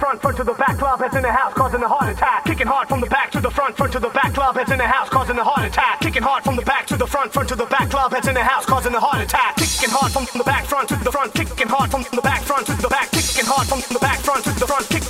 front, front to the back, club heads in the house, causing a heart attack. Kicking hard from the back to the front, front to the back, club heads in the house, causing a heart attack. Kicking hard from the back to the front, front to the back, club heads in the house, causing a heart attack. Kicking hard from the back front to the front, kicking hard from the back front to the back, kicking hard from the back front to the front, kicking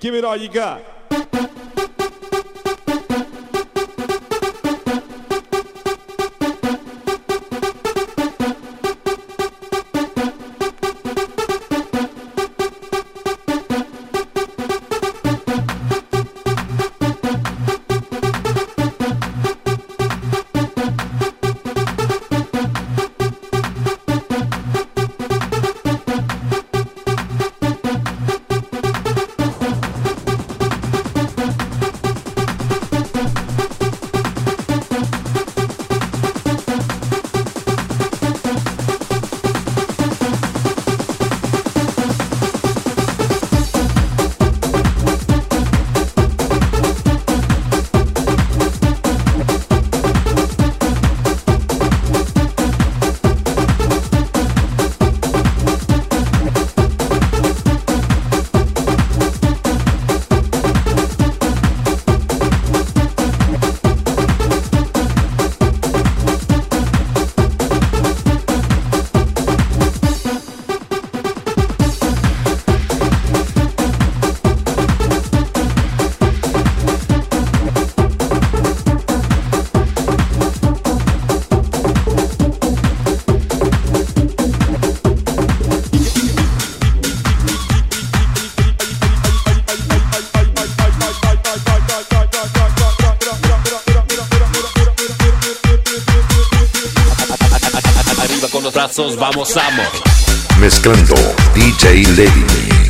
Give it all you got. Vamos, vamos. Mezclando DJ Lady.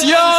Yes.